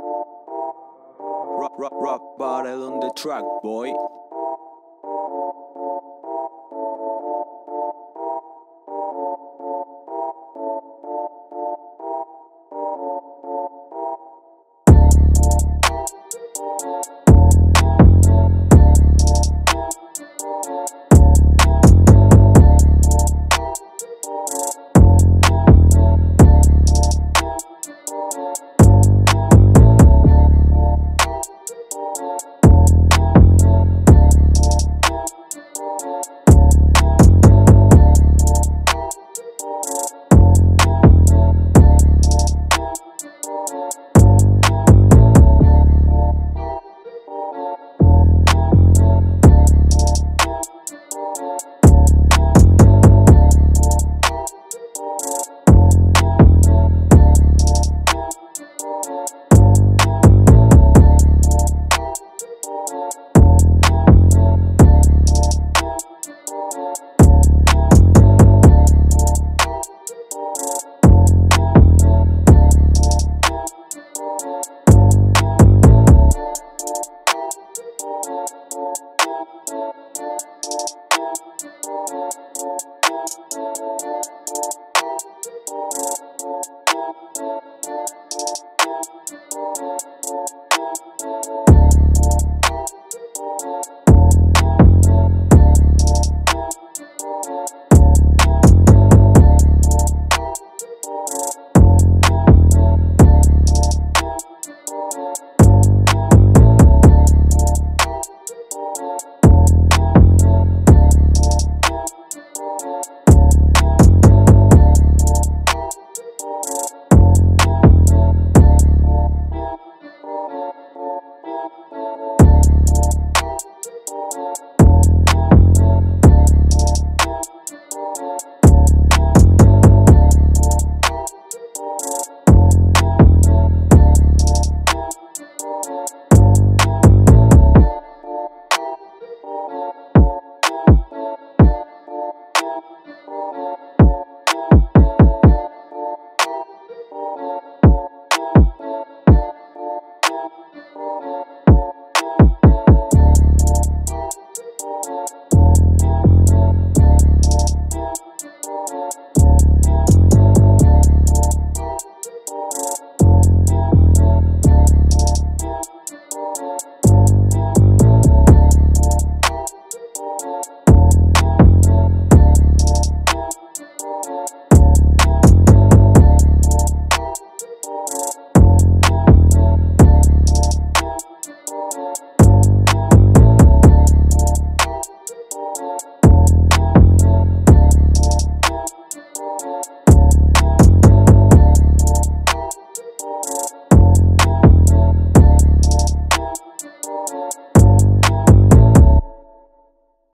Rock, rock, rock bottle on the track, boy. Thank you.